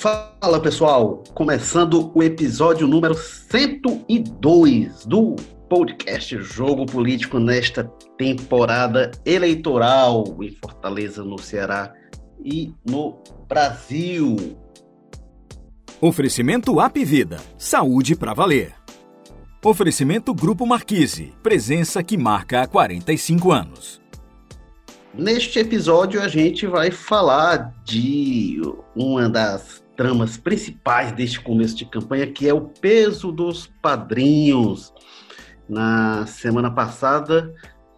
Fala pessoal, começando o episódio número 102 do podcast Jogo Político nesta temporada eleitoral em Fortaleza, no Ceará e no Brasil. Oferecimento App Vida, saúde para valer. Oferecimento Grupo Marquise, presença que marca há 45 anos. Neste episódio a gente vai falar de uma das tramas principais deste começo de campanha, que é o peso dos padrinhos. Na semana passada,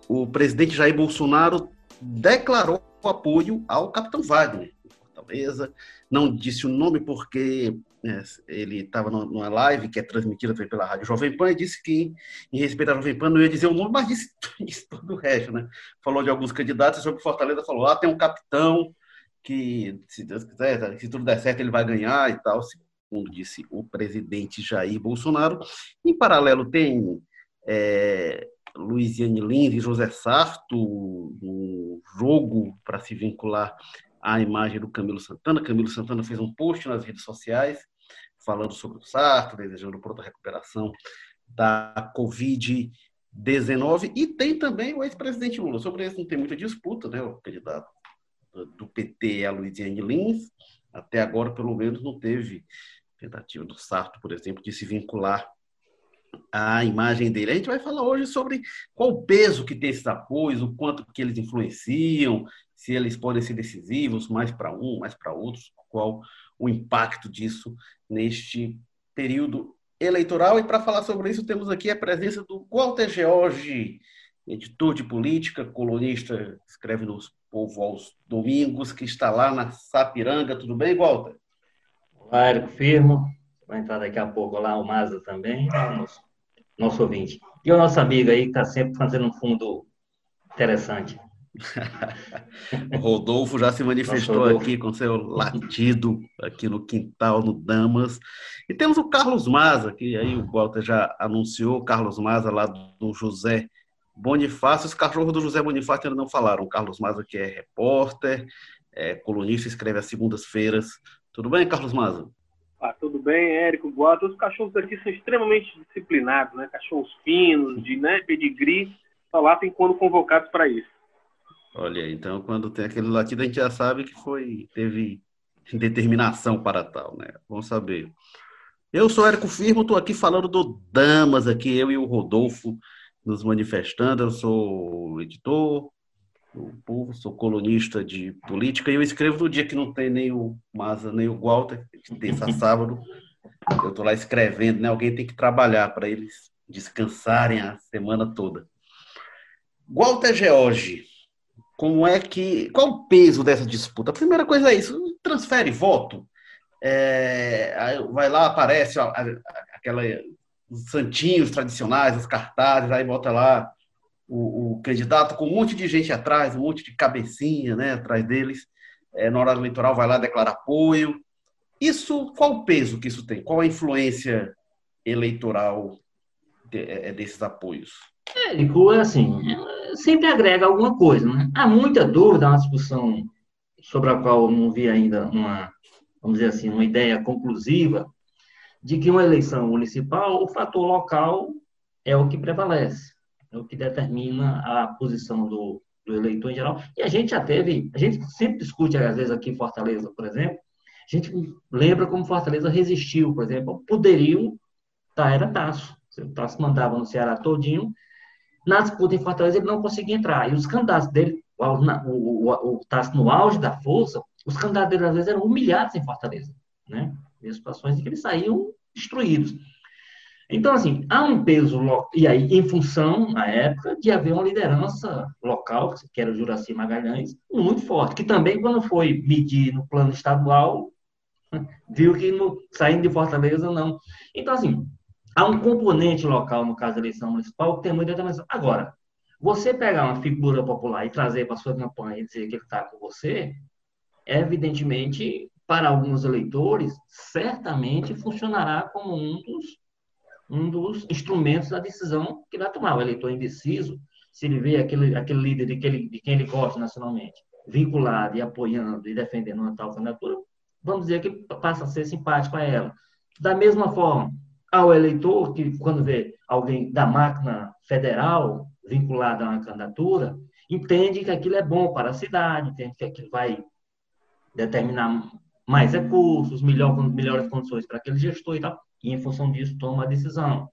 o presidente Jair Bolsonaro declarou apoio ao Capitão Wagner, Fortaleza. Não disse o nome porque né, ele estava numa live que é transmitida pela Rádio Jovem Pan e disse que, em respeito à Jovem Pan, não ia dizer o nome, mas disse, disse todo o resto, né? Falou de alguns candidatos sobre Fortaleza falou: ah, tem um capitão que, se Deus quiser, se tudo der certo, ele vai ganhar e tal, segundo disse o presidente Jair Bolsonaro. Em paralelo, tem é, Luiziane Lins e José Sarto no jogo para se vincular à imagem do Camilo Santana. Camilo Santana fez um post nas redes sociais falando sobre o Sarto, desejando pronta recuperação da Covid-19. E tem também o ex-presidente Lula. Sobre isso não tem muita disputa, né? O candidato do PT é a Luiziane Lins. Até agora, pelo menos, não teve tentativa do Sarto, por exemplo, de se vincular à imagem dele. A gente vai falar hoje sobre qual o peso que tem esses apoios, o quanto que eles influenciam, se eles podem ser decisivos mais para um, mais para outros, qual o impacto disso neste período eleitoral. E para falar sobre isso, temos aqui a presença do Walter George, editor de política, colunista, escreve nos Povo aos Domingos, que está lá na Sapiranga. Tudo bem, Walter? Olá, Érico Firmo. Vai entrar daqui a pouco lá o Maza também, nosso, nosso ouvinte. E o nosso amigo aí, que está sempre fazendo um fundo interessante. o Rodolfo já se manifestou aqui com seu latido aqui no quintal, no Damas. E temos o Carlos Maza, que aí o Walter já anunciou, Carlos Maza lá do José Bonifácio. Os cachorros do José Bonifácio ainda não falaram. O Carlos Maza, que é repórter, é colunista, escreve às segundas-feiras. Tudo bem, Carlos Maza? Ah, tudo bem, Érico, Guato. Os cachorros aqui são extremamente disciplinados, né? Cachorros finos, de né, pedigree, só lá tem quando convocados para isso. Olha, então quando tem aquele latido a gente já sabe que foi teve determinação para tal, né? Vamos saber. Eu sou Érico Firmo, estou aqui falando do Damas aqui, eu e o Rodolfo nos manifestando. Eu sou editor do Povo, sou colunista de política e eu escrevo no dia que não tem nem o Maza nem o Walter, terça a sábado. Eu estou lá escrevendo, né? Alguém tem que trabalhar para eles descansarem a semana toda. Walter George, como é que. Qual o peso dessa disputa? A primeira coisa é isso: transfere voto. É, vai lá, aparece ó, aquela, os santinhos tradicionais, os cartazes, aí bota lá o, o, candidato com um monte de gente atrás, um monte de cabecinha né, atrás deles. É, na hora eleitoral vai lá declarar apoio. Isso, qual o peso que isso tem? Qual a influência eleitoral de, é, desses apoios? É, é assim, sempre agrega alguma coisa. Né? Há muita dúvida, uma discussão sobre a qual não vi ainda uma, vamos dizer assim, uma ideia conclusiva de que uma eleição municipal, o fator local é o que prevalece, é o que determina a posição do, do eleitor em geral. E a gente já teve, a gente sempre discute, às vezes, aqui em Fortaleza, por exemplo, a gente lembra como Fortaleza resistiu, por exemplo, ao poderio da era Tasso. O Tasso mandava no Ceará todinho, na disputa em Fortaleza ele não conseguia entrar. E os candidatos dele, o, o, o, o Tasso no auge da força, os candidatos dele às vezes eram humilhados em Fortaleza, né? Em situações em que eles saíam destruídos. Então, assim, há um peso, e aí, em função, na época, de haver uma liderança local, que era o Juraci Magalhães, muito forte, que também, quando foi medir no plano estadual, viu que no, saindo de Fortaleza, não. Então, assim, há um componente local, no caso da eleição municipal, que tem muita determinação. Agora, você pegar uma figura popular e trazer para sua campanha e dizer que ele está com você, é evidentemente para alguns eleitores, certamente funcionará como um dos, um dos instrumentos da decisão que vai tomar. O eleitor indeciso, se ele vê aquele, aquele líder de, que ele, de quem ele gosta nacionalmente, vinculado e apoiando e defendendo uma tal candidatura, vamos dizer que passa a ser simpático a ela. Da mesma forma, ao eleitor que, quando vê alguém da máquina federal vinculado a uma candidatura, entende que aquilo é bom para a cidade, entende que aquilo vai determinar mais recursos, melhor, melhores condições para aquele gestor e tal, e em função disso toma a decisão.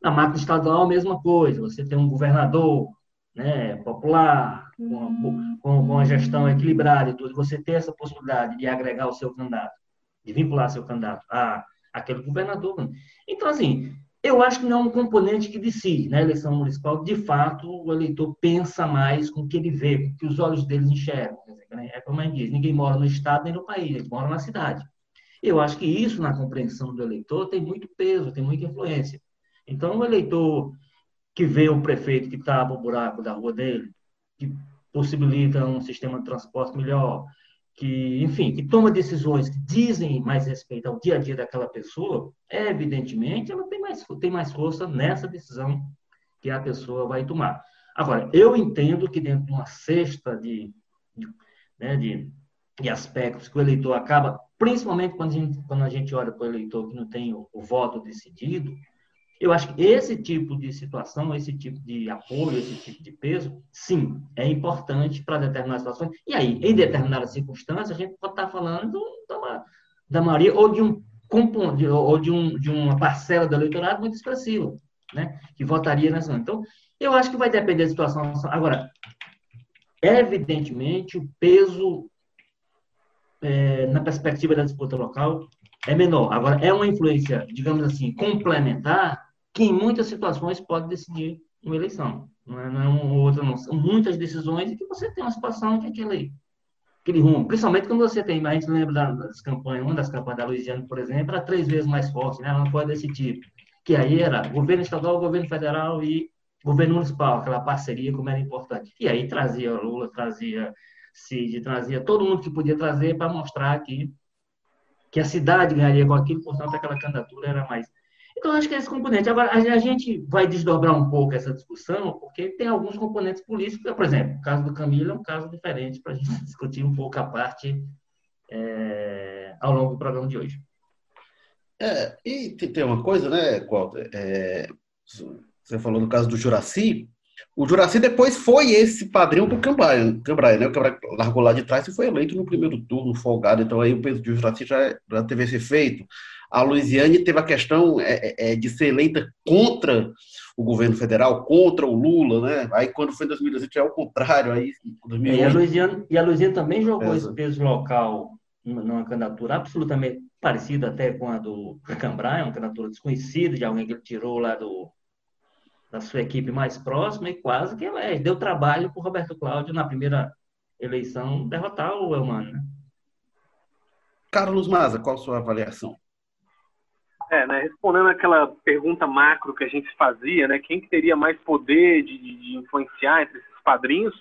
Na máquina estadual, a mesma coisa, você tem um governador né, popular, com, com, com a gestão equilibrada e tudo, você tem essa possibilidade de agregar o seu candidato, de vincular seu candidato a aquele governador. Então, assim, eu acho que não é um componente que decide. Na eleição municipal, de fato, o eleitor pensa mais com o que ele vê, com o que os olhos dele enxergam. Né? É como a gente diz, ninguém mora no estado nem no país, ele mora na cidade. Eu acho que isso, na compreensão do eleitor, tem muito peso, tem muita influência. Então, o eleitor que vê o prefeito que tapa o buraco da rua dele, que possibilita um sistema de transporte melhor, que, enfim, que toma decisões que dizem mais respeito ao dia a dia daquela pessoa, é, evidentemente, ela tem mais, tem mais força nessa decisão que a pessoa vai tomar. Agora, eu entendo que dentro de uma cesta de, de, né, de, de aspectos que o eleitor acaba, principalmente quando a gente, quando a gente olha para o eleitor que não tem o, o voto decidido, eu acho que esse tipo de situação, esse tipo de apoio, esse tipo de peso, sim, é importante para determinadas situações. E aí, em determinadas circunstâncias, a gente pode estar falando da, da maioria ou de um ou de, um, de uma parcela do eleitorado muito expressiva, né? que votaria nessa. Então, eu acho que vai depender da situação. Agora, evidentemente, o peso é, na perspectiva da disputa local é menor. Agora, é uma influência, digamos assim, complementar, que em muitas situações pode decidir uma eleição. Não é, não é uma outra, não. São muitas decisões e que você tem uma situação que aquele, aquele rumo. Principalmente quando você tem, a gente lembra das campanhas, uma das campanhas da Louisiana, por exemplo, era três vezes mais forte, né? uma coisa desse tipo. Que aí era governo estadual, governo federal e governo municipal, aquela parceria como era importante. E aí trazia Lula, trazia Cid, trazia todo mundo que podia trazer para mostrar que que a cidade ganharia com aquilo, portanto, aquela candidatura era mais. Então, acho que é esse componente. Agora, a gente vai desdobrar um pouco essa discussão, porque tem alguns componentes políticos. Por exemplo, o caso do Camilo é um caso diferente para a gente discutir um pouco a parte é, ao longo do programa de hoje. É, e tem uma coisa, né, Walter? É, você falou do caso do Juraci. O Juraci depois foi esse padrinho para o Cambraia, Cambraia, né? O Cambraia largou lá de trás e foi eleito no primeiro turno, folgado. Então aí o peso do Juraci já, já teve esse efeito. A Luiziane teve a questão é, é, é de ser eleita contra o governo federal, contra o Lula, né? Aí quando foi em 2018 é o contrário. Aí, 2008... e, a Luiziane, e a Luiziane também jogou é. esse peso local numa candidatura absolutamente parecida até com a do Cambraia, uma candidatura desconhecida de alguém que ele tirou lá do da sua equipe mais próxima e quase que elege. Deu trabalho para o Roberto Cláudio na primeira eleição derrotar o Elmano. Né? Carlos Maza, qual a sua avaliação? É, né, respondendo aquela pergunta macro que a gente fazia, né, quem teria mais poder de, de influenciar entre esses padrinhos,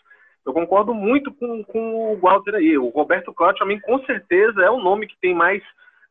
eu concordo muito com, com o Walter aí. O Roberto Cláudio, para mim, com certeza é o nome que tem mais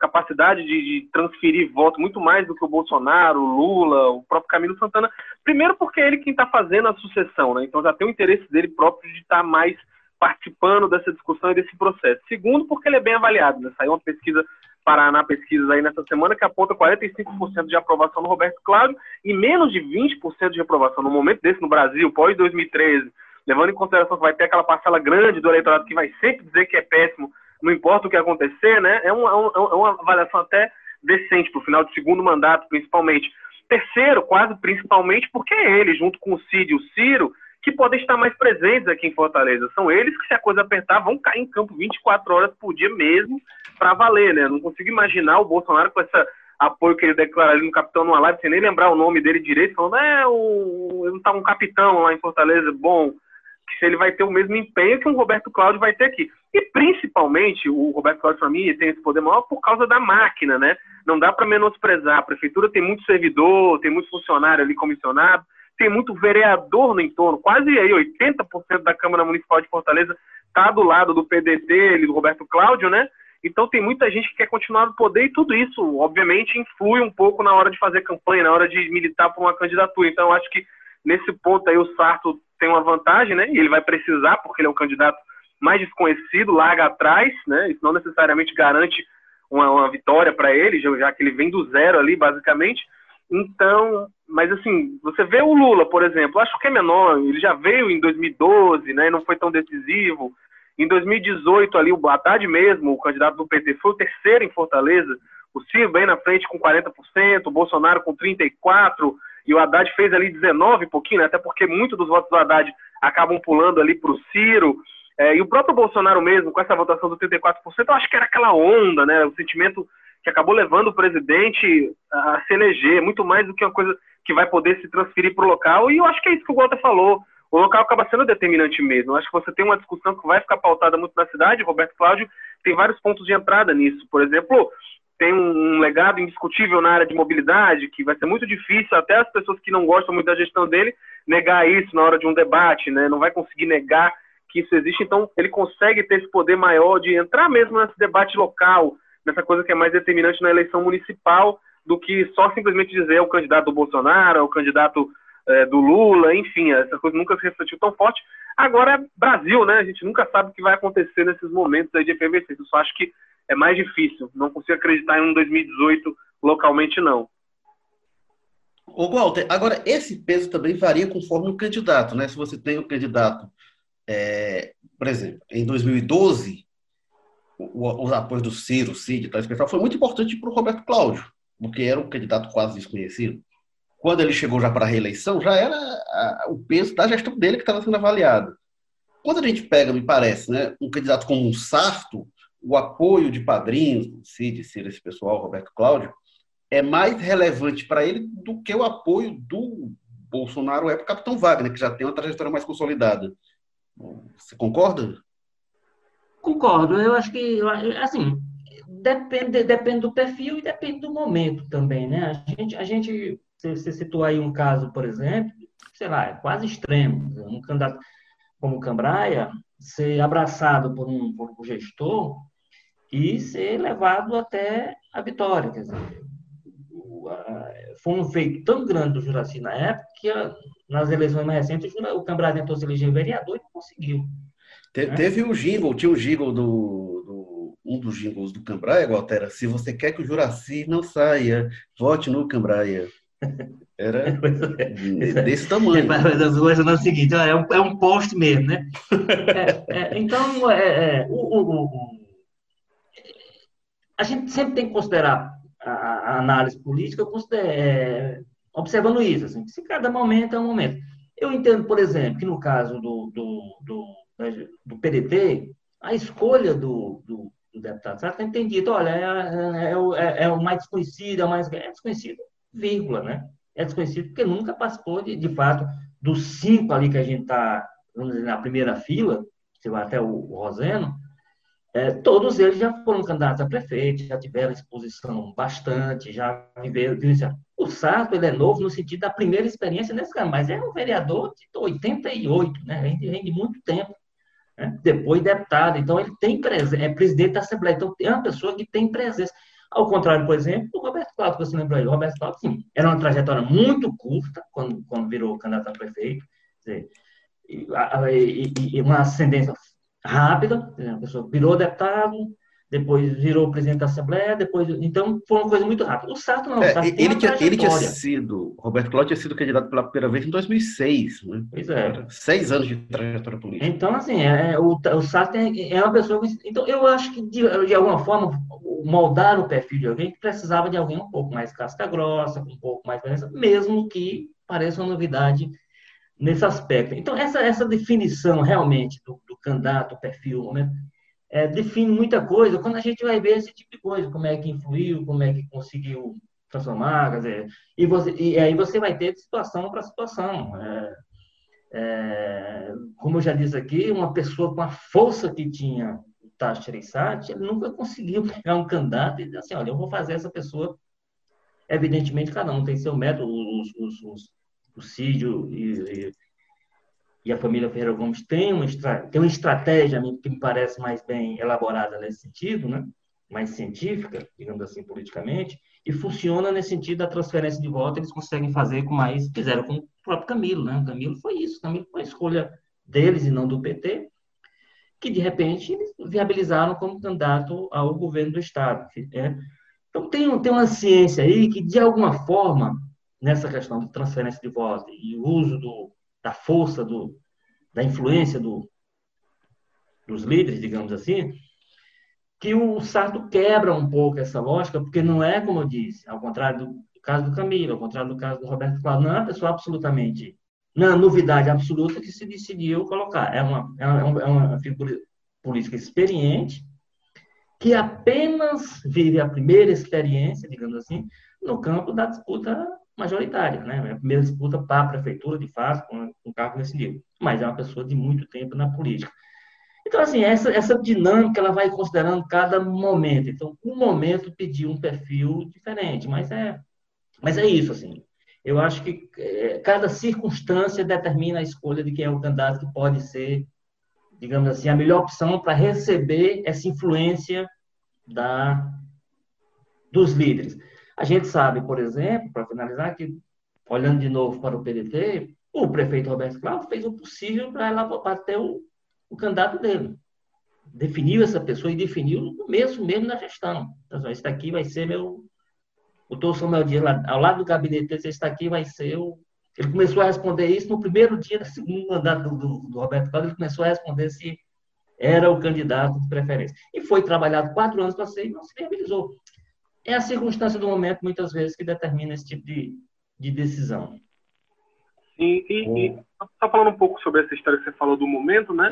capacidade de, de, transferir voto muito mais do que o Bolsonaro, o Lula, o próprio Camilo Santana. Primeiro porque é ele quem está fazendo a sucessão, né? Então já tem o interesse dele próprio de estar tá mais participando dessa discussão e desse processo. Segundo, porque ele é bem avaliado, né? Saiu uma pesquisa Paraná Pesquisas aí nessa semana que aponta 45% de aprovação no Roberto Cláudio e menos de 20% de aprovação no momento desse no Brasil, pós 2013, levando em consideração que vai ter aquela parcela grande do eleitorado que vai sempre dizer que é péssimo não importa o que acontecer, né? É, uma, é, é uma avaliação até decente para o final do segundo mandato, principalmente. Terceiro, quase principalmente, porque é ele, junto com o Cid e o Ciro, que podem estar mais presentes aqui em Fortaleza. São eles que, se a coisa apertar, vão cair em campo 24 horas por dia mesmo para valer, né? Não consigo imaginar o Bolsonaro com esse apoio que ele declara ali no capitão numa live, sem nem lembrar o nome dele direito, falando, é, o, ele tá um capitão lá em Fortaleza, bom, se ele vai ter o mesmo empenho que o Roberto Cláudio vai ter aqui. E principalmente, o Roberto Cláudio, para mim, tem esse poder maior por causa da máquina, né? Não dá para menosprezar. A prefeitura tem muito servidor, tem muito funcionário ali comissionado, tem muito vereador no entorno. Quase aí 80% da Câmara Municipal de Fortaleza está do lado do PDT, do Roberto Cláudio, né? Então tem muita gente que quer continuar no poder e tudo isso, obviamente, influi um pouco na hora de fazer campanha, na hora de militar por uma candidatura. Então eu acho que nesse ponto aí o Sarto tem uma vantagem, né? E ele vai precisar, porque ele é um candidato mais desconhecido, larga atrás, né? Isso não necessariamente garante uma, uma vitória para ele, já que ele vem do zero ali, basicamente. Então, mas assim, você vê o Lula, por exemplo, acho que é menor, ele já veio em 2012, né? Não foi tão decisivo. Em 2018, ali, o Haddad mesmo, o candidato do PT, foi o terceiro em Fortaleza. O Ciro bem na frente com 40%, o Bolsonaro com 34%, e o Haddad fez ali 19 pouquinho, né? até porque muitos dos votos do Haddad acabam pulando ali para o Ciro. É, e o próprio Bolsonaro mesmo, com essa votação do 34%, eu acho que era aquela onda, né? O sentimento que acabou levando o presidente a se eleger, muito mais do que uma coisa que vai poder se transferir para o local. E eu acho que é isso que o Walter falou. O local acaba sendo determinante mesmo. Eu acho que você tem uma discussão que vai ficar pautada muito na cidade. Roberto Cláudio tem vários pontos de entrada nisso. Por exemplo, tem um, legado indiscutível na área de mobilidade, que vai ser muito difícil, até as pessoas que não gostam muito da gestão dele, negar isso na hora de um debate, né? Não vai conseguir negar que isso existe, então ele consegue ter esse poder maior de entrar mesmo nesse debate local, nessa coisa que é mais determinante na eleição municipal, do que só simplesmente dizer é o candidato do Bolsonaro, é o candidato é, do Lula, enfim, essa coisa nunca se refletiu tão forte. Agora é Brasil, né? A gente nunca sabe o que vai acontecer nesses momentos aí de efervescência. Eu só acho que é mais difícil. Não consigo acreditar em um 2018 localmente, não. Ô, Walter, agora esse peso também varia conforme o candidato, né? Se você tem o candidato, é, por exemplo, em 2012, o, os apoios do Ciro, Cid, tal, pessoal, foi muito importante para o Roberto Cláudio, porque era um candidato quase desconhecido. Quando ele chegou já para a reeleição, já era a, o peso da gestão dele que estava sendo avaliado. Quando a gente pega, me parece, né, um candidato como um Sarto, o apoio de padrinhos, Cid, Ciro, esse pessoal, Roberto Cláudio, é mais relevante para ele do que o apoio do Bolsonaro é para o Capitão Wagner, que já tem uma trajetória mais consolidada. Você concorda? Concordo. Eu acho que, assim, depende, depende do perfil e depende do momento também, né? A gente, a gente você citou aí um caso, por exemplo, sei lá, é quase extremo. Um candidato como Cambraia ser abraçado por um, por um gestor e ser levado até a vitória. Quer dizer, foi um feito tão grande do Juraci na época que nas eleições mais recentes o Cambrás tentou se eleger vereador e não conseguiu. Te, né? Teve o jingle, tinha o jingle do, do, um dos jingles do Cambraia, Waltera, se você quer que o Juraci não saia, vote no Cambraia. Era é. desse tamanho. Mas hoje é o seguinte, é um, é um post mesmo, né? É, é, então, é, o, o, o, a gente sempre tem que considerar a, análise política é, observando isso. Assim, se cada momento é um momento. Eu entendo, por exemplo, que no caso do, do, do, né, do PDT, a escolha do, do, do deputado Sarto tem entendido, olha, é, é, é, é, o mais desconhecido, é o mais. É desconhecido, vírgula, né? É desconhecido porque nunca participou, de, de fato, dos cinco ali que a gente está, vamos dizer, na primeira fila, você vai até o, o Roseno, é, todos eles já foram candidatos a prefeito, já tiveram exposição bastante, já viveram. O Sarto ele é novo no sentido da primeira experiência nesse caso, mas é um vereador de 88, né? Vem de, vem de muito tempo. Né? Depois deputado, então ele tem presença, é presidente da Assembleia, então é uma pessoa que tem presença. Ao contrário, por exemplo, do Roberto Cláudio, que você lembra aí. O Roberto Cláudio, sim, era uma trajetória muito curta quando, quando virou candidato a prefeito, dizer, e, e, e uma ascendência rápida, a pessoa virou deputado, depois virou presidente da Assembleia, depois. Então, foi uma coisa muito rápida. O Sarto não. É, Sarto ele, tinha, ele tinha sido. Roberto Cláudio tinha sido candidato pela primeira vez em 2006. Né? Pois é. Seis anos de trajetória política. Então, assim, é, o, o Sarto é, é uma pessoa. Então, eu acho que, de, de alguma forma, moldar o perfil de alguém que precisava de alguém um pouco mais casca grossa, um pouco mais. Mesmo que pareça uma novidade nesse aspecto. Então, essa, essa definição realmente do candidato, perfil, né, é, define muita coisa quando a gente vai ver esse tipo de coisa, como é que influiu, como é que conseguiu transformar, quer dizer, e, você, e aí você vai ter de situação para situação. É, é, como eu já disse aqui, uma pessoa com a força que tinha o Tash ele nunca conseguiu pegar um candidato e dizer assim, olha, eu vou fazer essa pessoa. Evidentemente, cada um tem seu método, os, os, os, o Cídio e, e e a família Ferreira Gomes tem uma, tem uma estratégia que me parece mais bem elaborada nesse sentido, né? mais científica, digamos assim, politicamente, e funciona nesse sentido da transferência de voto, eles conseguem fazer com mais, fizeram com o próprio Camilo, né? O Camilo foi isso, Camilo foi a escolha deles e não do PT, que de repente viabilizaram como candidato ao governo do Estado. É. Então, tem, tem uma ciência aí que, de alguma forma, nessa questão de transferência de voto e uso do, da força, do, da influência do, dos líderes, digamos assim, que o Sarto quebra um pouco essa lógica, porque não é, como eu disse, ao contrário do caso do Camilo, ao contrário do caso do Roberto Cláudio, não é uma pessoa absolutamente, não é novidade absoluta que se decidiu colocar. É uma, é uma, é uma figura política experiente, que apenas vive a primeira experiência, digamos assim, no campo da disputa majoritária, né? A primeira disputa para a prefeitura, de fato, com um cargo nesse nível. Mas é uma pessoa de muito tempo na política. Então, assim, essa, essa dinâmica ela vai considerando cada momento. Então, um momento pediu um perfil diferente, mas é, mas é isso, assim. Eu acho que é, cada circunstância determina a escolha de quem é o candidato que pode ser, digamos assim, a melhor opção para receber essa influência da, dos líderes. A gente sabe, por exemplo, para finalizar, que, olhando de novo para o PDT, o prefeito Roberto Cláudio fez o possível para ter o, o candidato dele. Definiu essa pessoa e definiu no começo mesmo da gestão. Então, esse daqui vai ser meu. O doutor Samuel Dias, ao lado do gabinete esse daqui vai ser o. Ele começou a responder isso no primeiro dia do segundo mandato do, do, do Roberto Cláudio, ele começou a responder se era o candidato de preferência. E foi trabalhado quatro anos para ser e não se viabilizou. É a circunstância do momento, muitas vezes, que determina esse tipo de, de decisão. E, e, e só falando um pouco sobre essa história que você falou do momento, né?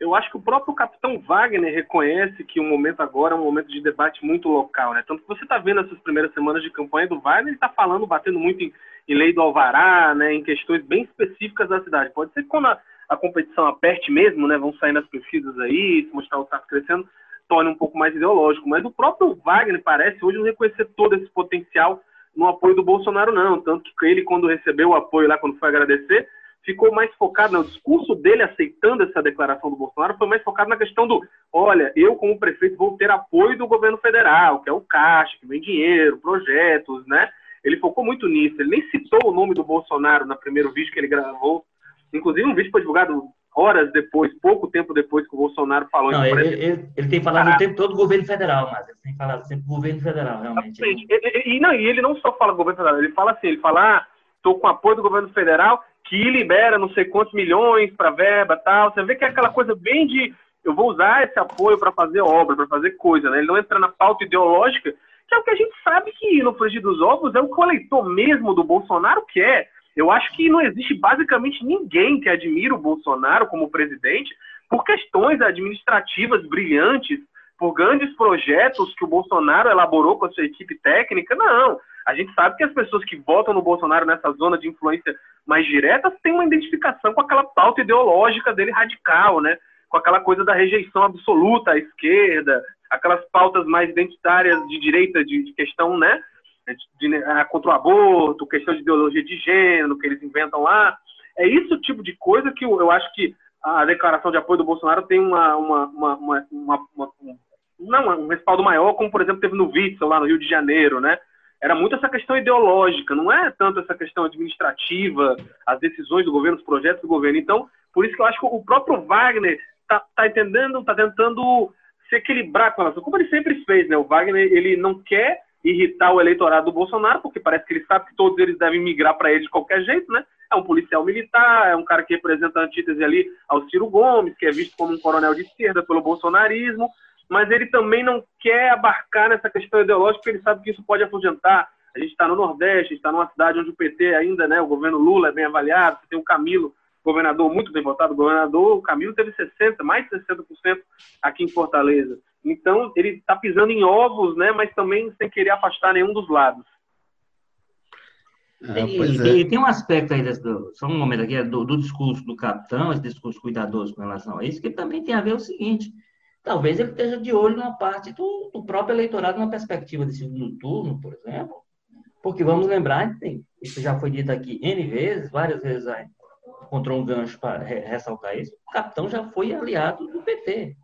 Eu acho que o próprio capitão Wagner reconhece que o momento agora é um momento de debate muito local, né? Tanto que você está vendo essas primeiras semanas de campanha do Wagner, ele está falando, batendo muito em, em, lei do Alvará, né? Em questões bem específicas da cidade. Pode ser que quando a, a competição aperte mesmo, né? Vão saindo as pesquisas aí, se mostrar o Estado crescendo, torne um pouco mais ideológico. Mas o próprio Wagner parece hoje não reconhecer todo esse potencial no apoio do Bolsonaro, não. Tanto que ele, quando recebeu o apoio lá, quando foi agradecer, ficou mais focado, no discurso dele aceitando essa declaração do Bolsonaro foi mais focado na questão do, olha, eu como prefeito vou ter apoio do governo federal, que é o Caixa, que vem dinheiro, projetos, né? Ele focou muito nisso, ele nem citou o nome do Bolsonaro no primeiro vídeo que ele gravou, inclusive um vídeo foi divulgado horas depois, pouco tempo depois que o Bolsonaro falou. Não, ele, ele, ele, tem falado ah, o tempo todo do governo federal, mas ele tem falado sempre do governo federal, realmente. E, e, não, e ele não só fala do governo federal, ele fala assim, ele fala, ah, estou com apoio do governo federal, que libera não sei quantos milhões para verba tal. Você vê que é aquela coisa bem de eu vou usar esse apoio para fazer obra, para fazer coisa, né? Ele não entra na pauta ideológica, que é o que a gente sabe que no frigir dos ovos é o que o eleitor mesmo do Bolsonaro quer. Eu acho que não existe basicamente ninguém que admira o Bolsonaro como presidente por questões administrativas brilhantes, por grandes projetos que o Bolsonaro elaborou com a sua equipe técnica. Não. A gente sabe que as pessoas que votam no Bolsonaro nessa zona de influência mais direta têm uma identificação com aquela pauta ideológica dele radical, né? Com aquela coisa da rejeição absoluta à esquerda, aquelas pautas mais identitárias de direita, de, questão, né? Ah, contra o aborto, questão de ideologia de gênero que eles inventam lá. É isso o tipo de coisa que eu, acho que a declaração de apoio do Bolsonaro tem uma, uma, uma, uma, uma, um, não, um respaldo maior, como por exemplo teve no Witzel, lá no Rio de Janeiro, né? era muito essa questão ideológica, não é tanto essa questão administrativa, as decisões do governo, os projetos do governo. Então, por isso que eu acho que o próprio Wagner está tá entendendo, está tentando se equilibrar com a nação, como ele sempre fez, né? O Wagner, ele não quer irritar o eleitorado do Bolsonaro, porque parece que ele sabe que todos eles devem migrar para ele de qualquer jeito, né? É um policial militar, é um cara que representa a antítese ali ao Ciro Gomes, que é visto como um coronel de esquerda pelo bolsonarismo, mas ele também não quer abarcar nessa questão ideológica, porque ele sabe que isso pode afugentar. A gente está no Nordeste, está numa cidade onde o PT ainda, né, o governo Lula é bem avaliado, você tem o Camilo, governador muito bem votado, governador, o Camilo teve 60%, mais de 60% aqui em Fortaleza. Então, ele está pisando em ovos, né, mas também sem querer afastar nenhum dos lados. Ah, e, é. tem um aspecto aí, desse, só um momento aqui, do, do discurso do capitão, esse discurso cuidadoso com relação a isso, que também tem a ver o seguinte, talvez ele esteja de olho numa parte do, do próprio eleitorado, numa perspectiva de segundo turno, por exemplo, porque vamos lembrar, tem, isso já foi dito aqui N vezes, várias vezes aí, encontrou um gancho para ressaltar isso, o capitão já foi aliado do PT.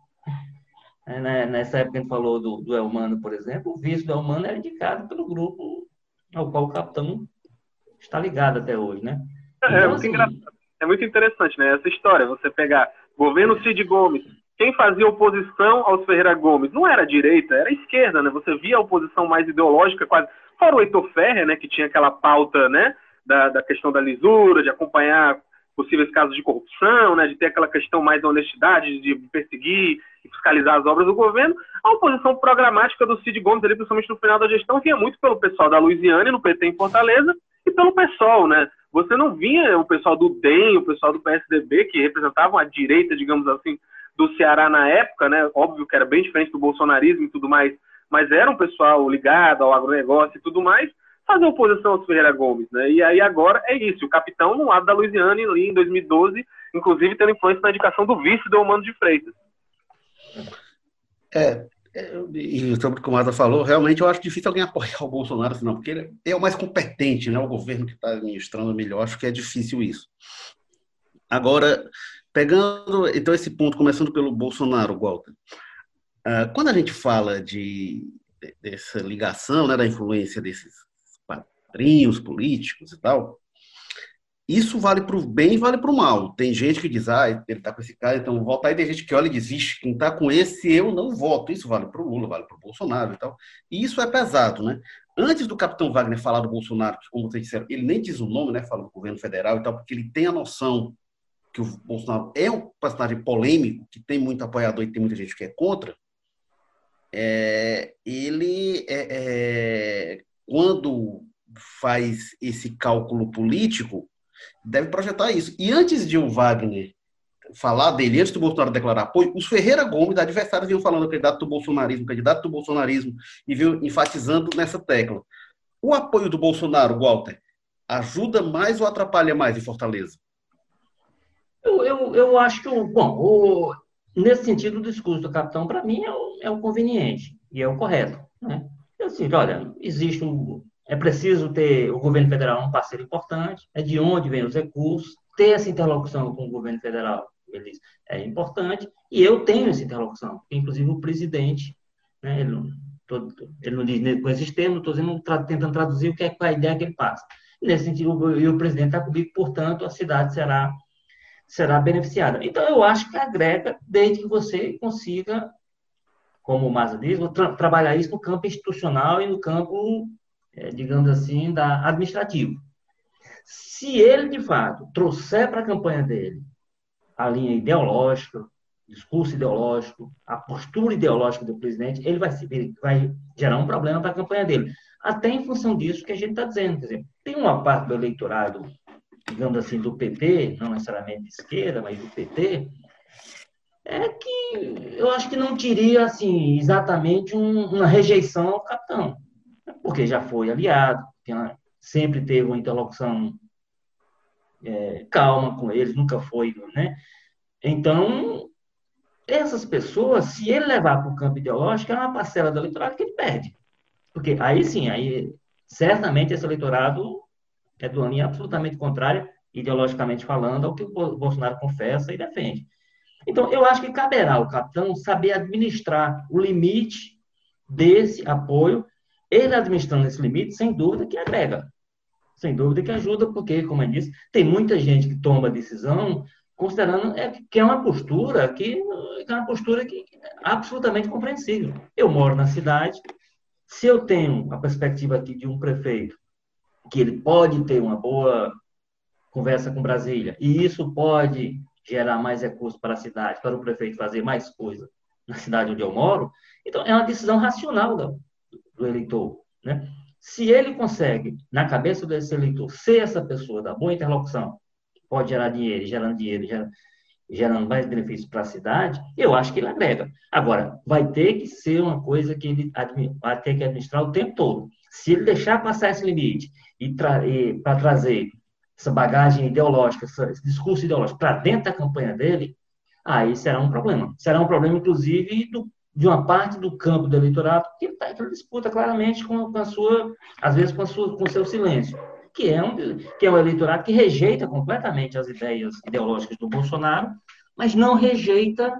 É, né, nessa época a gente falou do, do Elmano, por exemplo, o vice do Elmano era indicado pelo grupo ao qual o capitão está ligado até hoje, né? É, então, é, muito, assim, é muito interessante, né? Essa história, você pegar governo Cid Gomes, quem fazia oposição aos Ferreira Gomes não era a direita, era a esquerda, né? Você via a oposição mais ideológica, quase. Fora o Heitor Ferrer, né, que tinha aquela pauta, né, da, da questão da lisura, de acompanhar possíveis casos de corrupção, né, de ter aquela questão mais da honestidade, de perseguir e fiscalizar as obras do governo. A oposição programática do Cid Gomes, ali, principalmente no final da gestão, vinha muito pelo pessoal da Louisiana, no PT em Fortaleza, e pelo PSOL, né? Você não vinha o pessoal do DEM, o pessoal do PSDB, que representavam a direita, digamos assim, do Ceará na época, né? Óbvio que era bem diferente do bolsonarismo e tudo mais, mas era um pessoal ligado ao agronegócio e tudo mais, fazer oposição aos Ferreira Gomes, né? E aí agora é isso, o capitão no lado da Louisiana ali em 2012, inclusive tendo influência na indicação do vice do Humano de Freitas. É, é e sobre o que o Mata falou, realmente eu acho difícil alguém apoiar o Bolsonaro, assim, não, porque ele é o mais competente, né? O governo que está administrando melhor, acho que é difícil isso. Agora, Pegando, então, esse ponto, começando pelo Bolsonaro, Walter. Uh, quando a gente fala de, dessa ligação, né, da influência desses padrinhos políticos e tal, isso vale para o bem e vale para o mal. Tem gente que diz, ah, ele está com esse cara, então votar. E tem gente que olha e diz, vixe, quem está com esse eu não voto. Isso vale para o Lula, vale para o Bolsonaro e tal. E isso é pesado, né? Antes do capitão Wagner falar do Bolsonaro, que, como vocês disseram, ele nem diz o nome, né? Fala do governo federal e tal, porque ele tem a noção que o Bolsonaro é um personagem polêmico, que tem muito apoiador e tem muita gente que é contra, é, ele, é, é, quando faz esse cálculo político, deve projetar isso. E antes de o Wagner falar dele, antes do Bolsonaro declarar apoio, os Ferreira Gomes, adversários, vinham falando candidato do bolsonarismo, candidato do bolsonarismo, e vinham enfatizando nessa tecla. O apoio do Bolsonaro, Walter, ajuda mais ou atrapalha mais em Fortaleza? Eu, eu, eu acho que, bom, o, nesse sentido, o discurso do capitão, para mim, é o, é o conveniente e é o correto. Né? Assim, olha, existe um. É preciso ter o governo federal um parceiro importante, é de onde vem os recursos, ter essa interlocução com o governo federal eles, é importante, e eu tenho essa interlocução, inclusive o presidente, né, ele, não, tô, ele não diz com esses termos, estou tentando traduzir o que é, é a ideia que ele passa. Nesse sentido, e o presidente está comigo, portanto, a cidade será será beneficiada. Então, eu acho que agrega, desde que você consiga, como o Maza diz, tra trabalhar isso no campo institucional e no campo, é, digamos assim, da administrativo. Se ele, de fato, trouxer para a campanha dele a linha ideológica, discurso ideológico, a postura ideológica do presidente, ele vai, vai gerar um problema para a campanha dele. Até em função disso que a gente está dizendo. Quer dizer, tem uma parte do eleitorado digamos assim, do PT, não necessariamente de esquerda, mas do PT, é que eu acho que não teria, assim, exatamente um, uma rejeição ao capitão, porque já foi aliado, sempre teve uma interlocução é, calma com eles, nunca foi, né? Então, essas pessoas, se ele levar para o campo ideológico, é uma parcela do eleitorado que ele perde. Porque aí sim, aí certamente esse eleitorado é de uma linha absolutamente contrária, ideologicamente falando, ao que o Bolsonaro confessa e defende. Então, eu acho que caberá ao capitão saber administrar o limite desse apoio, ele administrando esse limite, sem dúvida que agrega, sem dúvida que ajuda, porque, como eu disse, tem muita gente que toma decisão considerando é, que é uma postura que, que é uma postura que é absolutamente compreensível. Eu moro na cidade, se eu tenho a perspectiva aqui de um prefeito que ele pode ter uma boa conversa com Brasília, e isso pode gerar mais recursos para a cidade, para o prefeito fazer mais coisa na cidade onde eu moro, então é uma decisão racional do, do eleitor. Né? Se ele consegue, na cabeça desse eleitor, ser essa pessoa da boa interlocução, pode gerar dinheiro, gerando dinheiro, gerando, gerando mais benefícios para a cidade, eu acho que ele agrega. Agora, vai ter que ser uma coisa que ele vai ter que administrar o tempo todo. Se ele deixar passar esse limite e, tra e para trazer essa bagagem ideológica, esse discurso ideológico para dentro da campanha dele, aí será um problema. Será um problema, inclusive, do, de uma parte do campo do eleitorado que está em disputa claramente com, a sua, às vezes com, a sua, com seu silêncio, que é, um, que é um eleitorado que rejeita completamente as ideias ideológicas do Bolsonaro, mas não rejeita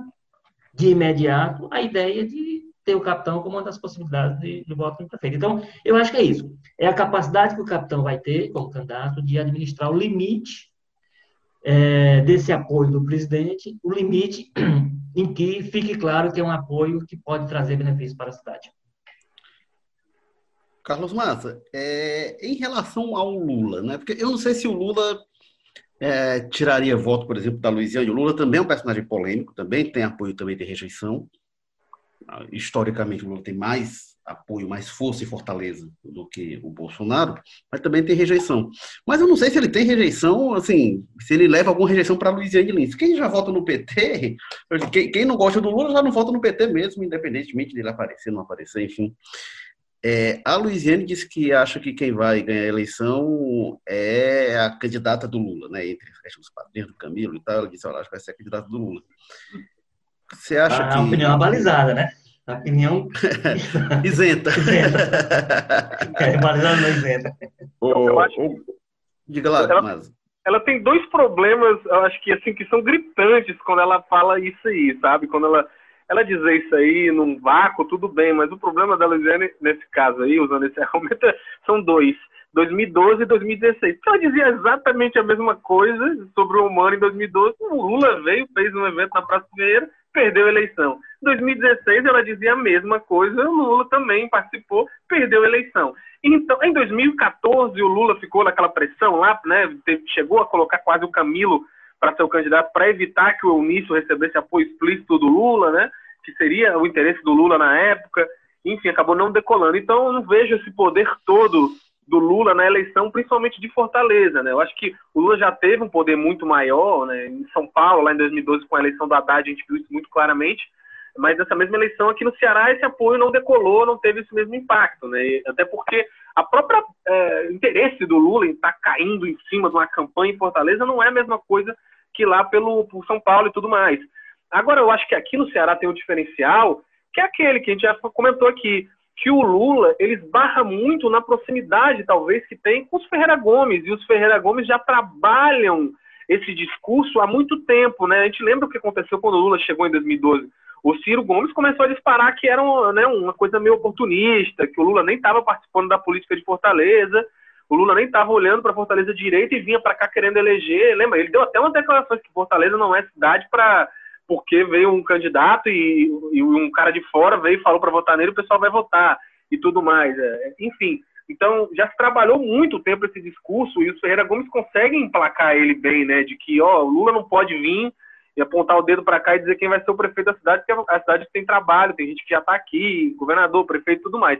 de imediato a ideia de ter o capitão como uma das possibilidades de, de voto no prefeito. Então, eu acho que é isso. É a capacidade que o capitão vai ter, como candidato, de administrar o limite é, desse apoio do presidente, o limite em que fique claro que é um apoio que pode trazer benefícios para a cidade. Carlos Massa, é, em relação ao Lula, né? Porque eu não sei se o Lula é, tiraria voto, por exemplo, da Luiziane. O Lula também é um personagem polêmico, também tem apoio, também tem rejeição. Historicamente, o Lula tem mais apoio, mais força e fortaleza do que o Bolsonaro, mas também tem rejeição. Mas eu não sei se ele tem rejeição, assim, se ele leva alguma rejeição para Luiziane Lins. Quem já vota no PT, quem, quem, não gosta do Lula já não vota no PT mesmo, independentemente dele aparecer, não aparecer, enfim. É, a Luiziane disse que acha que quem vai ganhar a eleição é a candidata do Lula, né? Entre os padrinhos do Camilo e tal. Ela disse, olha, acho que vai ser a candidata do Lula. Você acha a, que. A opinião abalizada, né? A opinião. isenta. isenta. É, balizada não isenta. Eu acho que... Diga lá, ela, mas... ela tem dois problemas, eu acho que assim, que são gritantes quando ela fala isso aí, sabe? Quando ela ela dizer isso aí num vácuo, tudo bem, mas o problema da Luiziane, nesse caso aí, usando esse argumento, são dois. 2012 e 2016. Porque ela dizia exatamente a mesma coisa sobre o humano em 2012. O Lula veio, fez um evento na Praça Ferreira, perdeu a eleição. Em 2016 ela dizia a mesma coisa, o Lula também participou, perdeu a eleição. Então, em 2014 o Lula ficou naquela pressão lá, né, chegou a colocar quase o Camilo para ser o candidato para evitar que o Eunício recebesse apoio explícito do Lula, né? Que seria o interesse do Lula na época. Enfim, acabou não decolando. Então, eu não vejo esse poder todo do Lula na eleição, principalmente de Fortaleza, né? Eu acho que o Lula já teve um poder muito maior, né? Em São Paulo, lá em 2012, com a eleição do Haddad, a gente viu isso muito claramente. Mas nessa mesma eleição aqui no Ceará, esse apoio não decolou, não teve esse mesmo impacto, né? Até porque a própria é, interesse do Lula em estar tá caindo em cima de uma campanha em Fortaleza não é a mesma coisa que lá pelo por São Paulo e tudo mais. Agora, eu acho que aqui no Ceará tem um diferencial, que é aquele que a gente já comentou aqui, que o Lula, ele esbarra muito na proximidade, talvez, que tem com os Ferreira Gomes, e os Ferreira Gomes já trabalham esse discurso há muito tempo, né? A gente lembra o que aconteceu quando o Lula chegou em 2012. O Ciro Gomes começou a disparar que era né, uma coisa meio oportunista, que o Lula nem estava participando da política de Fortaleza, o Lula nem estava olhando para Fortaleza direito e vinha para cá querendo eleger. Lembra? Ele deu até uma declaração que Fortaleza não é cidade para porque veio um candidato e, e, um cara de fora veio e falou para votar nele, o pessoal vai votar e tudo mais. É, enfim, então já se trabalhou muito tempo esse discurso e os Ferreira Gomes conseguem emplacar ele bem, né? De que ó, o Lula não pode vir e apontar o dedo para cá e dizer quem vai ser o prefeito da cidade, porque a cidade tem trabalho, tem gente que já está aqui, governador, prefeito, tudo mais.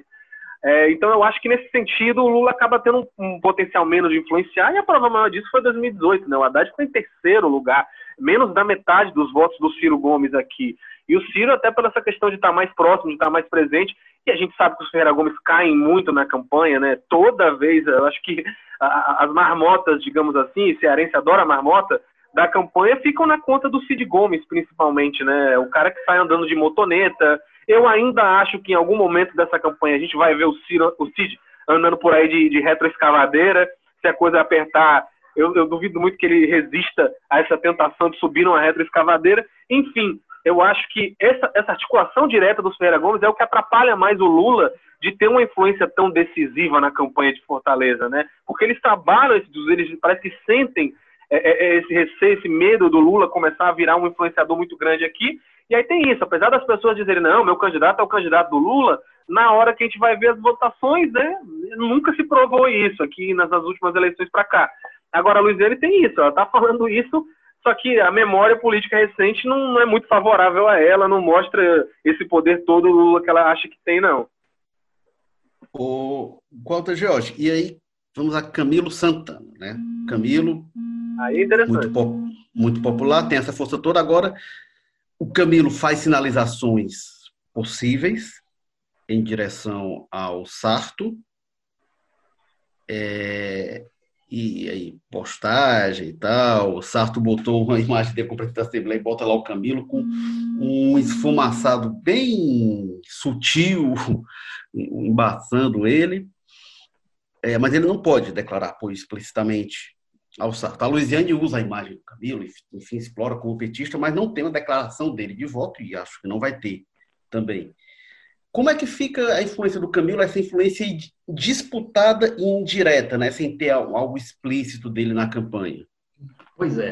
É, então eu acho que nesse sentido o Lula acaba tendo um, um, potencial menos de influenciar e a prova maior disso foi 2018, né? O Haddad foi em terceiro lugar, menos da metade dos votos do Ciro Gomes aqui. E o Ciro, até pela essa questão de estar mais próximo, de estar mais presente, e a gente sabe que os Ferreira Gomes caem muito na campanha, né? Toda vez, eu acho que as marmotas, digamos assim, cearense adora marmota, da campanha ficam na conta do Cid Gomes, principalmente, né? O cara que sai andando de motoneta, eu ainda acho que em algum momento dessa campanha a gente vai ver o, Ciro, o Cid andando por aí de, de retroescavadeira. Se a coisa apertar, eu, eu, duvido muito que ele resista a essa tentação de subir numa retroescavadeira. Enfim, eu acho que essa, essa articulação direta dos Ferreira Gomes é o que atrapalha mais o Lula de ter uma influência tão decisiva na campanha de Fortaleza, né? Porque eles trabalham, eles parece que sentem é, é, é, esse receio, esse medo do Lula começar a virar um influenciador muito grande aqui e aí tem isso, apesar das pessoas dizerem, não, meu candidato é o candidato do Lula, na hora que a gente vai ver as votações, né, nunca se provou isso aqui nas, nas últimas eleições para cá. Agora a Luiziane tem isso, ela está falando isso, só que a memória política recente não, não, é muito favorável a ela, não mostra esse poder todo do Lula que ela acha que tem, não. O Walter George, e aí vamos a Camilo Santana, né? Camilo, aí é muito, muito popular, tem essa força toda. Agora, o Camilo faz sinalizações possíveis em direção ao Sarto, é, e aí, postagem e tal. O Sarto botou uma imagem dele com da Assembleia e bota lá o Camilo com um esfumaçado bem sutil, embaçando ele. É, mas ele não pode declarar apoio explicitamente ao. A Luiziane usa a imagem do Camilo, enfim, explora como petista, mas não tem uma declaração dele de voto, e acho que não vai ter também. Como é que fica a influência do Camilo, essa influência disputada e indireta, né, sem ter algo explícito dele na campanha? Pois é,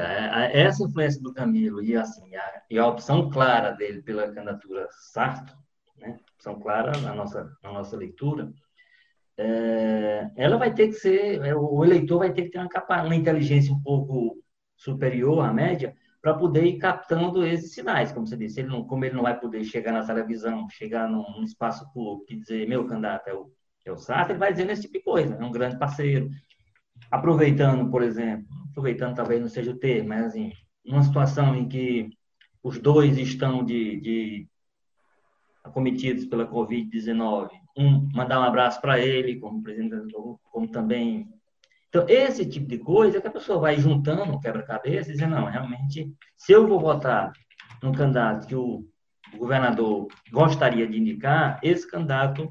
essa influência do Camilo e assim a, e a opção clara dele pela candidatura Sarto, né, opção clara na nossa, na nossa leitura, é, ela vai ter que ser, é, o eleitor vai ter que ter uma, uma inteligência um pouco superior à média para poder ir captando esses sinais, como você disse. Ele não, como ele não vai poder chegar na televisão, chegar num, num espaço público e dizer meu candidato é o, é o Sarto, ele vai dizendo esse tipo de coisa, é um grande parceiro. Aproveitando, por exemplo, aproveitando talvez não seja o termo, mas assim, numa situação em que os dois estão de, de acometidos pela Covid-19, um mandar um abraço para ele, como presidente, como também. Então, esse tipo de coisa que a pessoa vai juntando quebra-cabeça e dizendo, não, realmente, se eu vou votar num candidato que o governador gostaria de indicar, esse candidato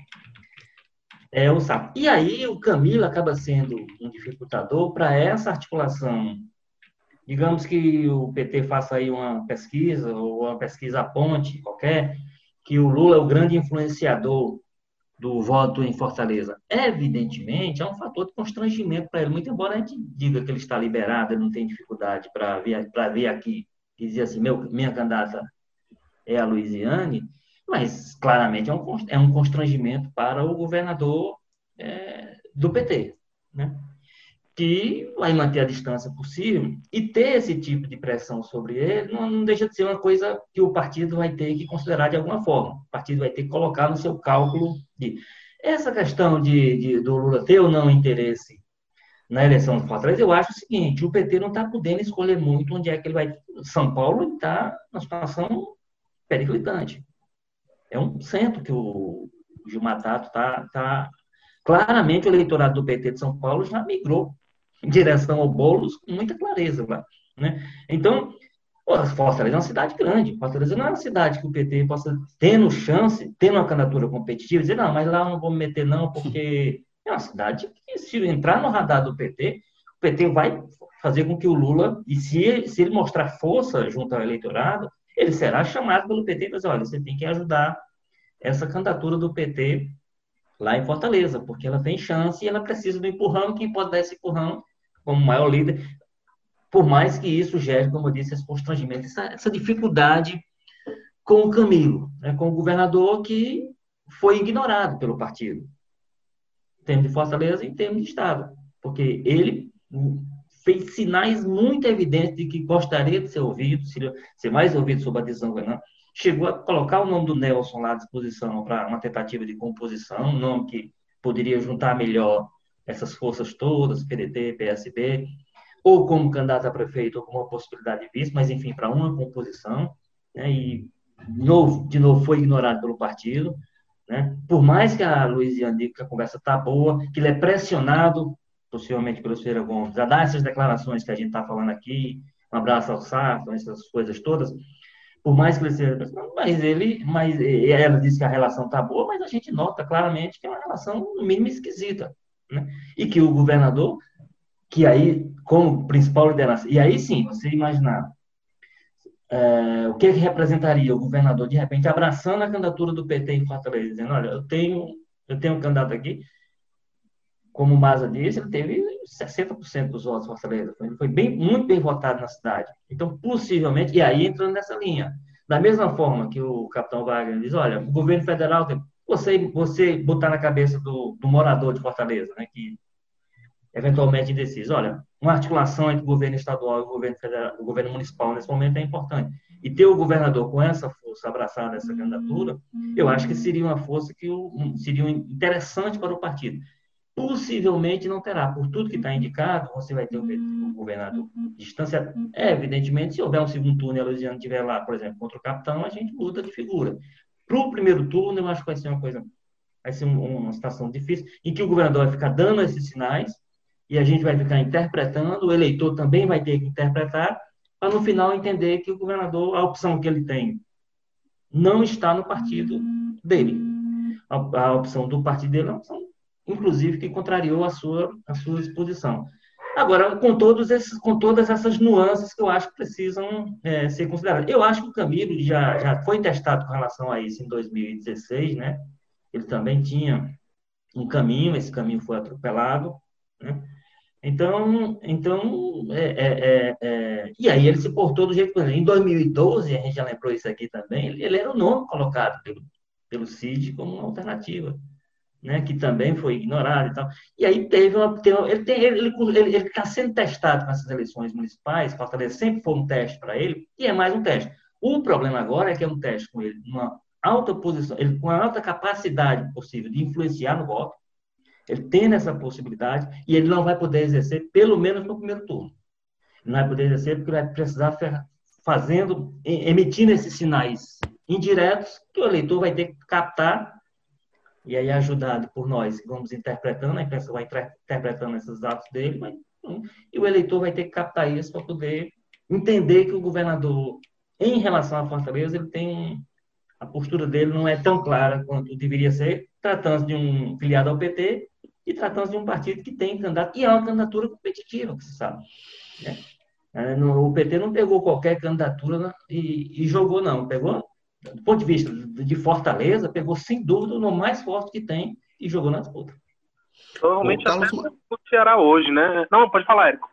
é o sapo. E aí o Camilo acaba sendo um dificultador para essa articulação. Digamos que o PT faça aí uma pesquisa, ou uma pesquisa ponte qualquer, que o Lula é o grande influenciador do voto em Fortaleza. Evidentemente, é um fator de constrangimento para ele, muito embora a gente diga que ele está liberado, ele não tem dificuldade para vir, vir aqui e dizer assim, meu, minha candidata é a Luiziane, mas claramente é um, é um constrangimento para o governador é, do PT, né? Que vai manter a distância possível e ter esse tipo de pressão sobre ele não, não, deixa de ser uma coisa que o partido vai ter que considerar de alguma forma. O partido vai ter que colocar no seu cálculo de essa questão de, de do Lula ter ou não interesse na eleição do Fortaleza, eu acho o seguinte, o PT não está podendo escolher muito onde é que ele vai. São Paulo está numa situação periclitante. É um centro que o Gilmar Tato está tá claramente o eleitorado do PT de São Paulo já migrou em direção ao Boulos com muita clareza lá. Né? Então, Fortaleza é uma cidade grande. Fortaleza não é uma cidade que o PT possa, tendo chance, tendo uma candidatura competitiva, dizer, não, mas lá não vou me meter não, porque é uma cidade que, se entrar no radar do PT, o PT vai fazer com que o Lula, e se ele, se ele mostrar força junto ao eleitorado, ele será chamado pelo PT e dizer, olha, você tem que ajudar essa candidatura do PT lá em Fortaleza, porque ela tem chance e ela precisa do empurrão, quem pode dar esse empurrão como maior líder, por mais que isso gere, como eu disse, esse constrangimento, essa, essa dificuldade com o Camilo, né, com o governador que foi ignorado pelo partido, em termos de Fortaleza e em termos de Estado, porque ele fez sinais muito evidentes de que gostaria de ser ouvido, ser mais ouvido sobre a decisão governador, chegou a colocar o nome do Nelson lá à disposição para uma tentativa de composição, um nome que poderia juntar melhor essas forças todas, PDT, PSB, ou como candidato a prefeito, ou como uma possibilidade de vice, mas enfim, para uma composição, né, e de novo, de novo foi ignorado pelo partido, né, por mais que a Luiziane diga que a conversa está boa, que ele é pressionado, possivelmente pelo Feira Gomes, a dar essas declarações que a gente está falando aqui, um abraço ao Sarto, essas coisas todas, por mais que ele seja mas ele, mas ela disse que a relação está boa, mas a gente nota claramente que é uma relação no mínimo esquisita, né? E que o governador, que aí, como principal liderança, e aí sim, você imaginar é, o que, é que representaria o governador, de repente, abraçando a candidatura do PT em Fortaleza, dizendo, olha, eu tenho, eu tenho um candidato aqui, como o Maza disse, ele teve 60% dos votos em Fortaleza. Ele foi bem, muito bem votado na cidade. Então, possivelmente, e aí entrando nessa linha. Da mesma forma que o capitão Wagner diz, olha, o governo federal tem você, você botar na cabeça do, do morador de Fortaleza, né, que eventualmente decide, olha, uma articulação entre o governo estadual e o governo federal, o governo municipal nesse momento é importante. E ter o governador com essa força abraçada essa candidatura, eu acho que seria uma força que seria interessante para o partido. Possivelmente não terá, por tudo que está indicado, você vai ter o governador distância. É, evidentemente, se houver um segundo turno e a Luiziana estiver lá, por exemplo, contra o capitão, a gente muda de figura. Para o primeiro turno, eu acho que vai ser uma coisa, vai ser uma situação difícil, em que o governador vai ficar dando esses sinais e a gente vai ficar interpretando, o eleitor também vai ter que interpretar, para no final entender que o governador, a opção que ele tem, não está no partido dele. A, a opção do partido dele é uma opção, inclusive, que contrariou a sua, a sua exposição. Agora, com, todos esses, com todas essas nuances que eu acho que precisam é, ser consideradas. Eu acho que o Camilo já, já foi testado com relação a isso em 2016, né? Ele também tinha um caminho, esse caminho foi atropelado, né? Então, então é, é, é, é e aí ele se portou do jeito que Em 2012, a gente já lembrou isso aqui também, ele, ele era o nome colocado pelo, pelo CID como uma alternativa, né, que também foi ignorado e tal. E aí teve uma. Teve, está ele, ele, ele tá sendo testado com essas eleições municipais, Fortaleza sempre foi um teste para ele, e é mais um teste. O problema agora é que é um teste com ele, numa alta posição, ele, com a alta capacidade possível de influenciar no voto, ele tem essa possibilidade e ele não vai poder exercer, pelo menos no primeiro turno. Não vai poder exercer porque vai precisar fazendo, emitindo esses sinais indiretos que o eleitor vai ter que captar e aí ajudado por nós, vamos interpretando, a imprensa vai interpretando esses atos dele, mas, hum, e o eleitor vai ter que captar isso para poder entender que o governador, em relação à Fortaleza, ele tem a postura dele não é tão clara quanto deveria ser, tratando de um filiado ao PT e tratando de um partido que tem candidato, e é uma candidatura competitiva, que sabe. Né? É, o PT não pegou qualquer candidatura né, e, e, jogou, não. Pegou, do ponto de vista de Fortaleza, pegou sem dúvida o nome mais forte que tem e jogou na disputa. Provavelmente até o Ceará hoje, né? Não, pode falar, Érico.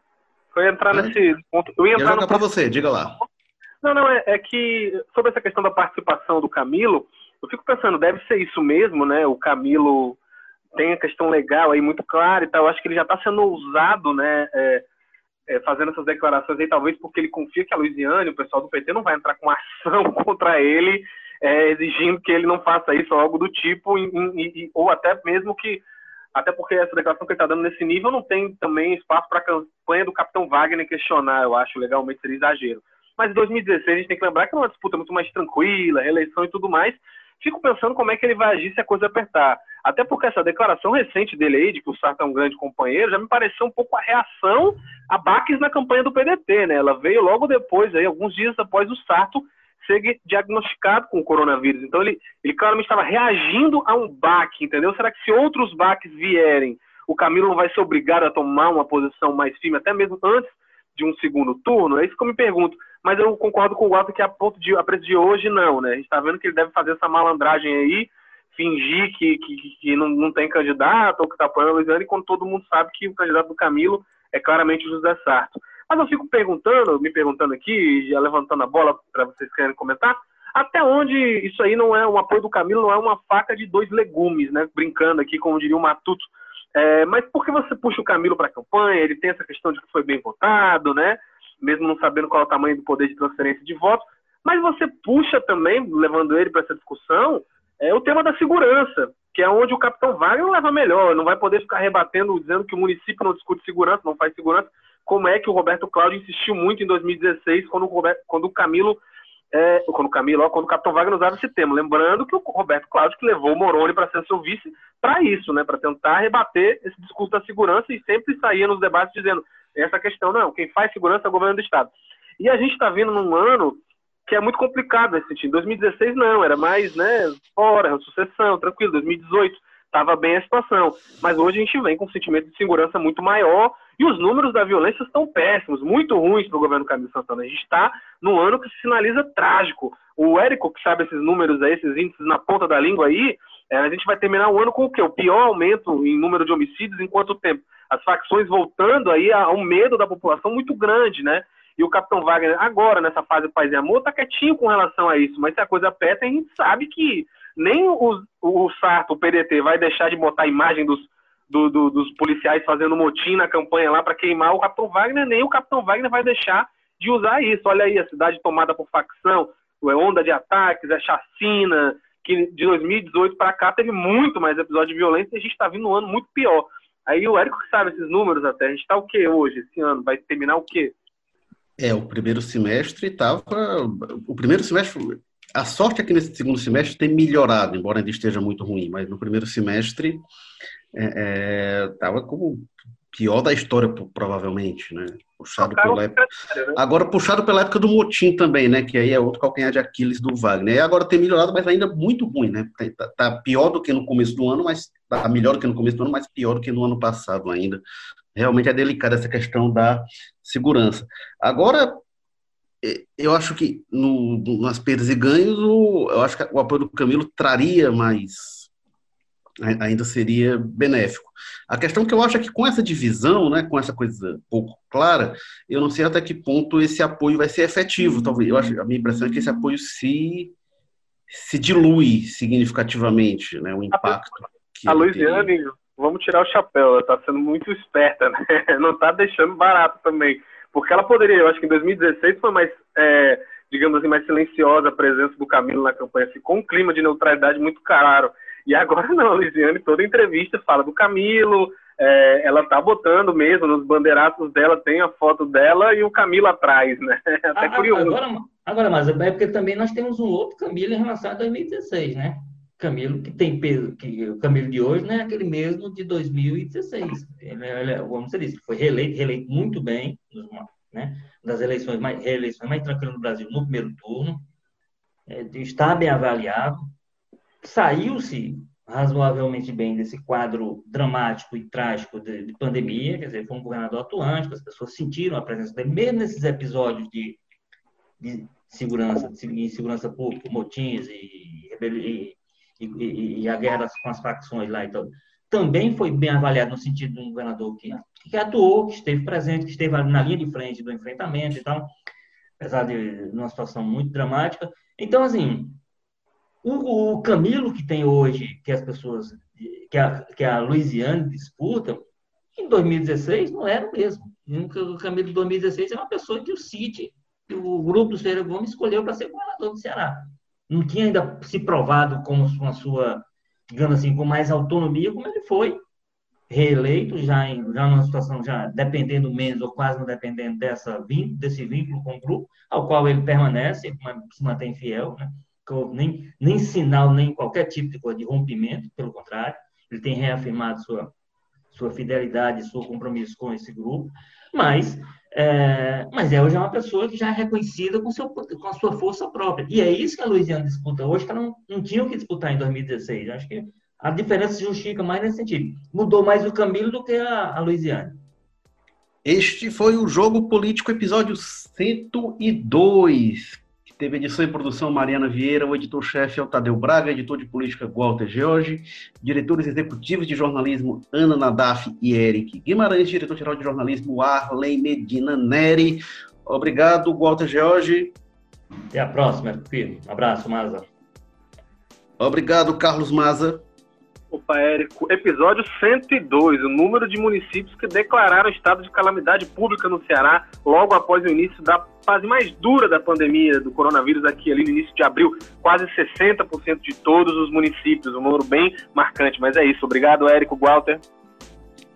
Eu ia entrar é. nesse ponto. Eu ia entrar no... para você, diga lá. Não, não, é, é que sobre essa questão da participação do Camilo, eu fico pensando, deve ser isso mesmo, né? O Camilo tem a questão legal aí muito clara e tal. Eu acho que ele já está sendo ousado, né? É, é, fazendo essas declarações aí, talvez porque ele confia que a Luiziane, o pessoal do PT, não vai entrar com ação contra ele, é, exigindo que ele não faça isso ou algo do tipo, e, e, ou até mesmo que. Até porque essa declaração que ele está dando nesse nível não tem também espaço para a campanha do Capitão Wagner questionar, eu acho legalmente seria exagero. Mas em 2016 a gente tem que lembrar que é uma disputa muito mais tranquila, reeleição e tudo mais, fico pensando como é que ele vai agir se a coisa apertar. Até porque essa declaração recente dele aí, de que o Sarto é um grande companheiro, já me pareceu um pouco a reação a baques na campanha do PDT, né? Ela veio logo depois, aí, alguns dias após o Sarto ser diagnosticado com o coronavírus. Então ele, ele claramente estava reagindo a um baque, entendeu? Será que se outros baques vierem, o Camilo vai ser obrigado a tomar uma posição mais firme, até mesmo antes de um segundo turno? É isso que eu me pergunto mas eu concordo com o Walter que a ponto de a preço de hoje não, né? A gente está vendo que ele deve fazer essa malandragem aí, fingir que, que, que não, não tem candidato ou que está apoiando a Luiziane, quando todo mundo sabe que o candidato do Camilo é claramente o José Sarto. Mas eu fico perguntando, me perguntando aqui, já levantando a bola para vocês querem comentar, até onde isso aí não é um apoio do Camilo, não é uma faca de dois legumes, né? Brincando aqui, como diria o Matuto. É, mas por que você puxa o Camilo para a campanha? Ele tem essa questão de que foi bem votado, né? Mesmo não sabendo qual é o tamanho do poder de transferência de votos, mas você puxa também, levando ele para essa discussão, é o tema da segurança, que é onde o capitão Wagner leva melhor, não vai poder ficar rebatendo, dizendo que o município não discute segurança, não faz segurança, como é que o Roberto Cláudio insistiu muito em 2016, quando o, Roberto, quando o Camilo, é, quando o Camilo, ó, quando o capitão Wagner usava esse tema, lembrando que o Roberto Cláudio que levou o Moroni para ser seu vice para isso, né, para tentar rebater esse discurso da segurança e sempre saía nos debates dizendo essa questão, não, quem faz segurança é o governo do Estado. E a gente está vindo num ano que é muito complicado nesse sentido. 2016 não, era mais, né, fora, sucessão, tranquilo. 2018 estava bem a situação. Mas hoje a gente vem com um sentimento de segurança muito maior e os números da violência estão péssimos, muito ruins para o governo Camilo Santana. A gente está num ano que se sinaliza trágico. O Érico, que sabe esses números aí, esses índices na ponta da língua aí, é, a gente vai terminar o ano com o quê? O pior aumento em número de homicídios em quanto tempo? As facções voltando aí a um medo da população muito grande, né? E o Capitão Wagner, agora, nessa fase Paz e Amor, tá quietinho com relação a isso. Mas se a coisa aperta, a gente sabe que nem o, o Sarto, o PDT, vai deixar de botar a imagem dos, do, do, dos policiais fazendo motim na campanha lá para queimar o Capitão Wagner, nem o Capitão Wagner vai deixar de usar isso. Olha aí, a cidade tomada por facção, é onda de ataques, é chacina, que de 2018 para cá teve muito mais episódio de violência e a gente está vindo um ano muito pior. Aí o Érico sabe esses números até. A gente está o que hoje, esse ano? Vai terminar o quê? É, o primeiro semestre estava. O primeiro semestre. A sorte é que nesse segundo semestre tem melhorado, embora ainda esteja muito ruim, mas no primeiro semestre estava é, é, como pior da história, provavelmente, né? Puxado pela época... Né? Agora puxado pela época do motim também, né? Que aí é outro calcanhar de Aquiles do Wagner. E agora tem melhorado, mas ainda muito ruim, né? Tá, tá, pior do que no começo do ano, mas tá melhor do que no começo do ano, mas pior do que no ano passado ainda. Realmente é delicada essa questão da segurança. Agora, eu acho que no, nas perdas e ganhos, o, eu acho que o apoio do Camilo traria mais ainda seria benéfico. A questão que eu acho é que com essa divisão, né, com essa coisa pouco clara, eu não sei até que ponto esse apoio vai ser efetivo. Talvez eu acho, a minha impressão é que esse apoio se se dilui significativamente, né, o impacto. a Luiziane, vamos tirar o chapéu, ela está sendo muito esperta, né? Não está deixando barato também, porque ela poderia, eu acho que em 2016 foi mais é, digamos assim, mais silenciosa a presença do Camilo na campanha, ficou um clima de neutralidade muito claro. E agora não, a Lisiane, toda entrevista fala do Camilo, é, ela tá botando mesmo, nos bandeiratos dela tem a foto dela e o Camilo atrás, né? Até ah, curioso. Agora, agora, mas é porque também nós temos um outro Camilo em relação a 2016, né? Camilo que tem peso, que o Camilo de hoje não é aquele mesmo de 2016. Ele, ele, vamos dizer isso, foi reeleito, reeleito muito bem, né? Das eleições mais, reeleições mais tranquilas no Brasil no primeiro turno, é, está bem avaliado, saiu-se razoavelmente bem desse quadro dramático e trágico de, de, pandemia, quer dizer, foi um governador atuante, as pessoas sentiram a presença dele, mesmo nesses episódios de, de segurança, de insegurança pública, motins e, e, e, e, a guerra com as facções lá e então, também foi bem avaliado no sentido de um governador que, que atuou, que esteve presente, que esteve na linha de frente do enfrentamento e tal, apesar de uma situação muito dramática. Então, assim, o, o Camilo que tem hoje, que as pessoas, que a, que a Louisiana disputa, em 2016 não era o mesmo. O Camilo de 2016 é uma pessoa que o City, o grupo do Ferreira Gomes escolheu para ser governador do Ceará. Não tinha ainda se provado como uma sua, digamos assim, com mais autonomia, como ele foi reeleito, já, em, já numa situação já dependendo menos ou quase não dependendo dessa, desse vínculo com o grupo, ao qual ele permanece, se mantém fiel, né? Nem, nem sinal, nem qualquer tipo de, de rompimento, pelo contrário, ele tem reafirmado sua, sua fidelidade, seu compromisso com esse grupo, mas é, mas é hoje é uma pessoa que já é reconhecida com, seu, com a sua força própria. E é isso que a Louisiana disputa hoje, que ela não, não tinha o que disputar em 2016. Acho que a diferença se justifica mais nesse sentido. Mudou mais o Camilo do que a, a Louisiana. Este foi o Jogo Político, episódio 102, Teve edição e produção Mariana Vieira, o editor-chefe é o Tadeu Braga, editor de política Walter George, diretores executivos de jornalismo Ana Nadaf e Eric Guimarães, diretor-geral de jornalismo Arley Medina Neri. Obrigado, Walter George. Até a próxima, filho. Um abraço, Maza. Obrigado, Carlos Maza. Opa, Érico. Episódio 102, o número de municípios que declararam estado de calamidade pública no Ceará logo após o início da fase mais dura da pandemia do coronavírus aqui ali no início de abril. Quase 60% de todos os municípios, um número bem marcante. Mas é isso. Obrigado, Érico Walter.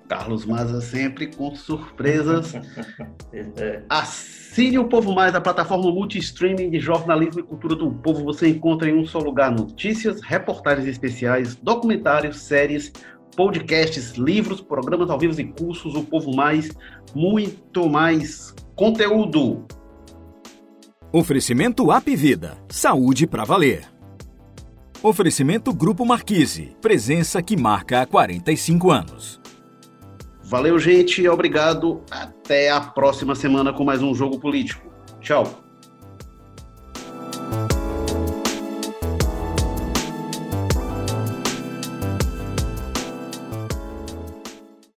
Carlos Maza sempre com surpresas. Assine o Povo Mais, a plataforma multi-streaming de jornalismo e cultura do povo. Você encontra em um só lugar notícias, reportagens especiais, documentários, séries, podcasts, livros, programas ao vivo e cursos. O Povo Mais, muito mais conteúdo. Oferecimento App Vida. Saúde para valer. Oferecimento Grupo Marquise. Presença que marca há 45 anos. Valeu, gente. Obrigado. Até a próxima semana com mais um Jogo Político. Tchau.